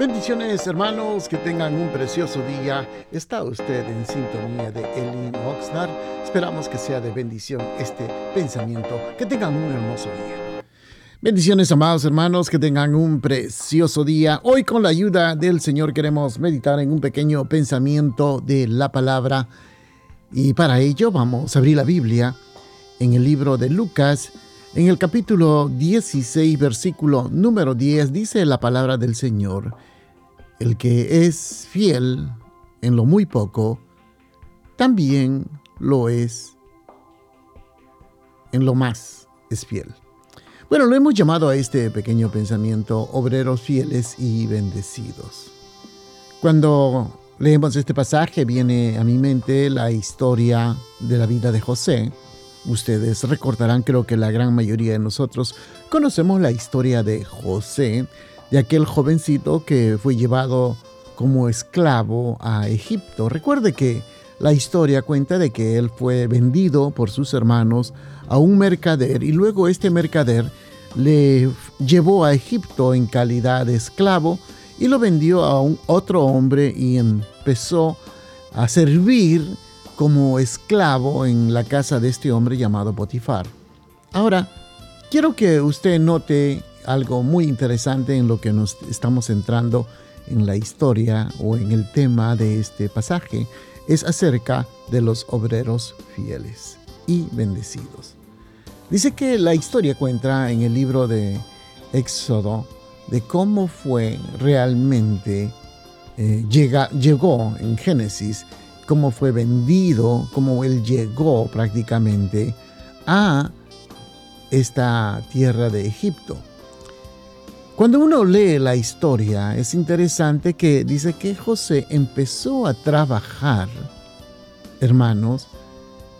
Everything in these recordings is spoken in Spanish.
Bendiciones hermanos, que tengan un precioso día. Está usted en sintonía de Elin Oxnard. Esperamos que sea de bendición este pensamiento. Que tengan un hermoso día. Bendiciones amados hermanos, que tengan un precioso día. Hoy con la ayuda del Señor queremos meditar en un pequeño pensamiento de la palabra. Y para ello vamos a abrir la Biblia en el libro de Lucas. En el capítulo 16, versículo número 10, dice la palabra del Señor. El que es fiel en lo muy poco, también lo es en lo más es fiel. Bueno, lo hemos llamado a este pequeño pensamiento obreros fieles y bendecidos. Cuando leemos este pasaje viene a mi mente la historia de la vida de José. Ustedes recordarán, creo que la gran mayoría de nosotros conocemos la historia de José, de aquel jovencito que fue llevado como esclavo a Egipto. Recuerde que la historia cuenta de que él fue vendido por sus hermanos a un mercader y luego este mercader le llevó a Egipto en calidad de esclavo y lo vendió a un otro hombre y empezó a servir como esclavo en la casa de este hombre llamado Potifar. Ahora, quiero que usted note algo muy interesante en lo que nos estamos centrando en la historia o en el tema de este pasaje es acerca de los obreros fieles y bendecidos. Dice que la historia cuenta en el libro de Éxodo de cómo fue realmente, eh, llegó en Génesis, cómo fue vendido, cómo él llegó prácticamente a esta tierra de Egipto. Cuando uno lee la historia, es interesante que dice que José empezó a trabajar, hermanos,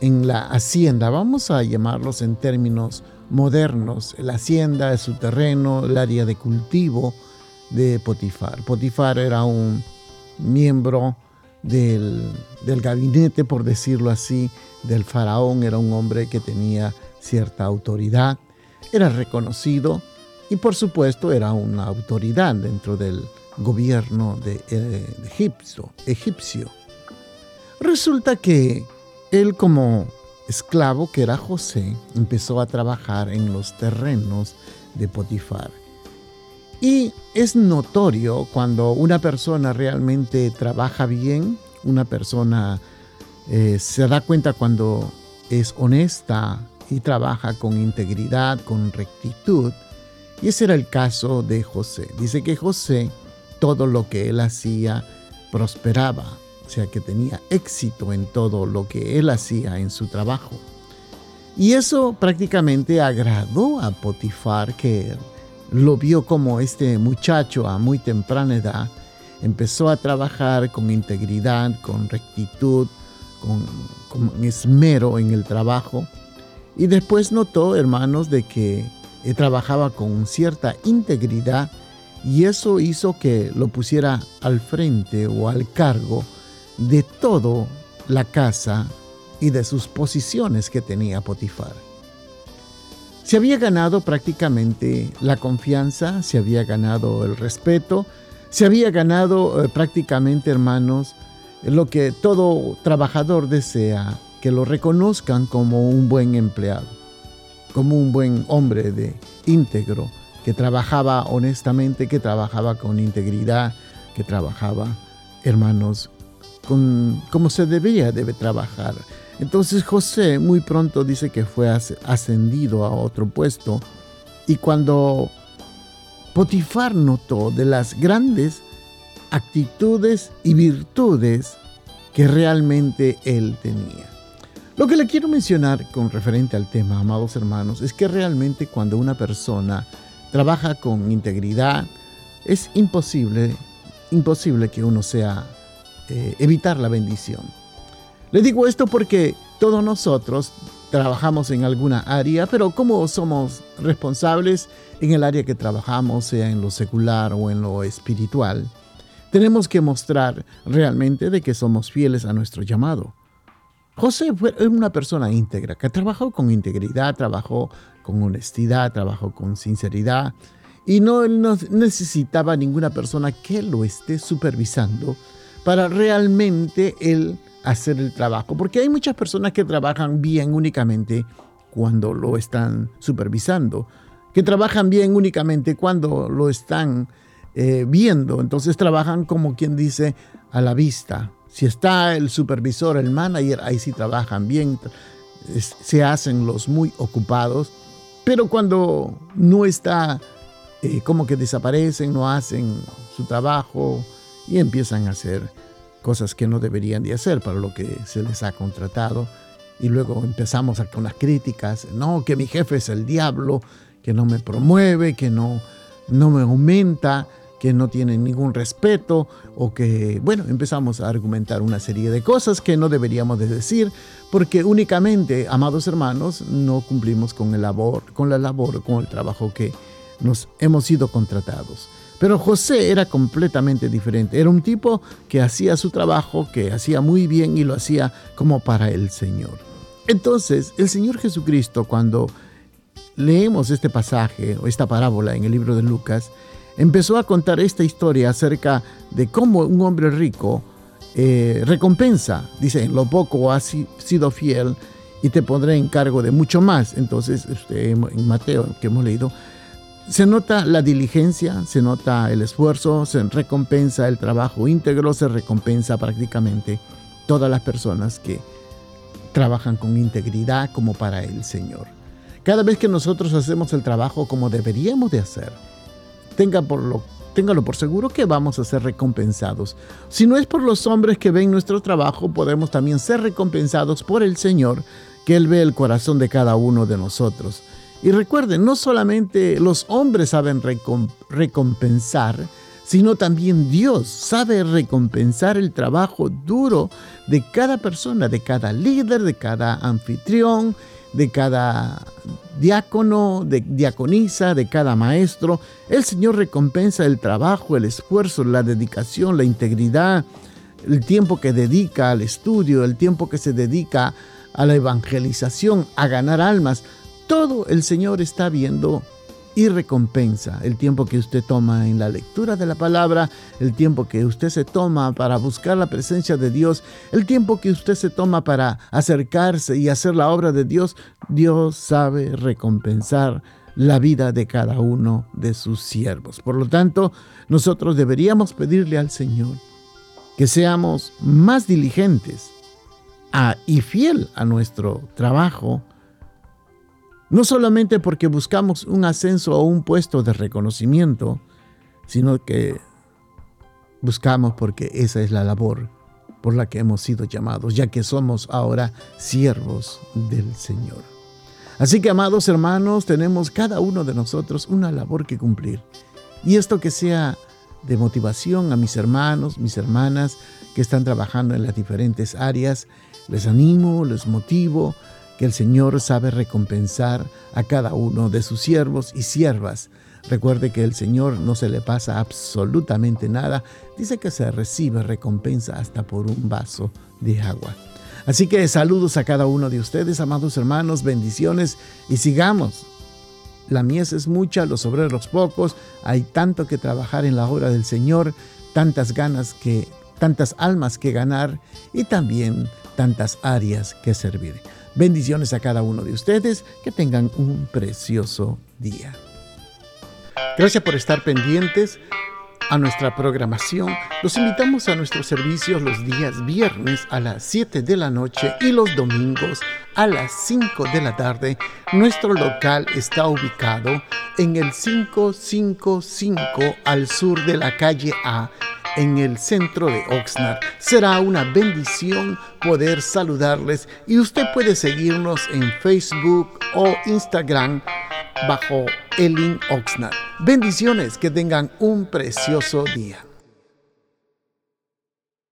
en la hacienda, vamos a llamarlos en términos modernos, la hacienda es su terreno, el área de cultivo de Potifar. Potifar era un miembro del, del gabinete, por decirlo así, del faraón, era un hombre que tenía cierta autoridad, era reconocido y por supuesto era una autoridad dentro del gobierno de, eh, egipcio. Resulta que él como esclavo que era José empezó a trabajar en los terrenos de Potifar. Y es notorio cuando una persona realmente trabaja bien, una persona eh, se da cuenta cuando es honesta y trabaja con integridad, con rectitud, y ese era el caso de José. Dice que José, todo lo que él hacía, prosperaba, o sea que tenía éxito en todo lo que él hacía en su trabajo. Y eso prácticamente agradó a Potifar, que lo vio como este muchacho a muy temprana edad empezó a trabajar con integridad, con rectitud, con, con esmero en el trabajo. Y después notó, hermanos, de que trabajaba con cierta integridad y eso hizo que lo pusiera al frente o al cargo de toda la casa y de sus posiciones que tenía Potifar. Se había ganado prácticamente la confianza, se había ganado el respeto, se había ganado eh, prácticamente, hermanos, lo que todo trabajador desea, que lo reconozcan como un buen empleado como un buen hombre de íntegro, que trabajaba honestamente, que trabajaba con integridad, que trabajaba, hermanos, con, como se debía debe trabajar. Entonces José muy pronto dice que fue ascendido a otro puesto y cuando Potifar notó de las grandes actitudes y virtudes que realmente él tenía. Lo que le quiero mencionar con referente al tema, amados hermanos, es que realmente cuando una persona trabaja con integridad, es imposible, imposible que uno sea eh, evitar la bendición. Le digo esto porque todos nosotros trabajamos en alguna área, pero como somos responsables en el área que trabajamos, sea en lo secular o en lo espiritual, tenemos que mostrar realmente de que somos fieles a nuestro llamado. José fue una persona íntegra, que trabajó con integridad, trabajó con honestidad, trabajó con sinceridad y no, necesitaba ninguna persona que lo esté supervisando para realmente él hacer el trabajo, porque hay muchas personas que trabajan bien únicamente cuando lo están supervisando, que trabajan bien únicamente cuando lo están eh, viendo, entonces trabajan como quien dice a la vista. Si está el supervisor, el manager, ahí sí trabajan bien, se hacen los muy ocupados, pero cuando no está, eh, como que desaparecen, no hacen su trabajo y empiezan a hacer cosas que no deberían de hacer para lo que se les ha contratado. Y luego empezamos con las críticas, no, que mi jefe es el diablo, que no me promueve, que no, no me aumenta, que no tiene ningún respeto o que, bueno, empezamos a argumentar una serie de cosas que no deberíamos de decir porque únicamente, amados hermanos, no cumplimos con, el labor, con la labor, con el trabajo que nos hemos sido contratados. Pero José era completamente diferente. Era un tipo que hacía su trabajo, que hacía muy bien y lo hacía como para el Señor. Entonces, el Señor Jesucristo, cuando leemos este pasaje o esta parábola en el libro de Lucas, empezó a contar esta historia acerca de cómo un hombre rico eh, recompensa, dice, en lo poco has sido fiel y te pondré en cargo de mucho más. Entonces, este, en Mateo que hemos leído, se nota la diligencia, se nota el esfuerzo, se recompensa el trabajo íntegro, se recompensa prácticamente todas las personas que trabajan con integridad como para el Señor. Cada vez que nosotros hacemos el trabajo como deberíamos de hacer, tenga por lo, téngalo por seguro que vamos a ser recompensados. Si no es por los hombres que ven nuestro trabajo, podemos también ser recompensados por el Señor, que Él ve el corazón de cada uno de nosotros. Y recuerden, no solamente los hombres saben recompensar, sino también Dios sabe recompensar el trabajo duro de cada persona, de cada líder, de cada anfitrión, de cada diácono, de diaconisa, de cada maestro. El Señor recompensa el trabajo, el esfuerzo, la dedicación, la integridad, el tiempo que dedica al estudio, el tiempo que se dedica a la evangelización, a ganar almas todo el Señor está viendo y recompensa el tiempo que usted toma en la lectura de la palabra, el tiempo que usted se toma para buscar la presencia de Dios, el tiempo que usted se toma para acercarse y hacer la obra de Dios. Dios sabe recompensar la vida de cada uno de sus siervos. Por lo tanto, nosotros deberíamos pedirle al Señor que seamos más diligentes y fiel a nuestro trabajo, no solamente porque buscamos un ascenso o un puesto de reconocimiento, sino que buscamos porque esa es la labor por la que hemos sido llamados, ya que somos ahora siervos del Señor. Así que, amados hermanos, tenemos cada uno de nosotros una labor que cumplir. Y esto que sea de motivación a mis hermanos, mis hermanas que están trabajando en las diferentes áreas, les animo, les motivo que el Señor sabe recompensar a cada uno de sus siervos y siervas. Recuerde que el Señor no se le pasa absolutamente nada. Dice que se recibe recompensa hasta por un vaso de agua. Así que saludos a cada uno de ustedes, amados hermanos, bendiciones y sigamos. La mies es mucha, los obreros pocos, hay tanto que trabajar en la obra del Señor, tantas ganas que, tantas almas que ganar y también tantas áreas que servir. Bendiciones a cada uno de ustedes, que tengan un precioso día. Gracias por estar pendientes a nuestra programación. Los invitamos a nuestros servicios los días viernes a las 7 de la noche y los domingos a las 5 de la tarde. Nuestro local está ubicado en el 555 al sur de la calle A en el centro de Oxnard. Será una bendición poder saludarles y usted puede seguirnos en Facebook o Instagram bajo Elin Oxnard. Bendiciones, que tengan un precioso día.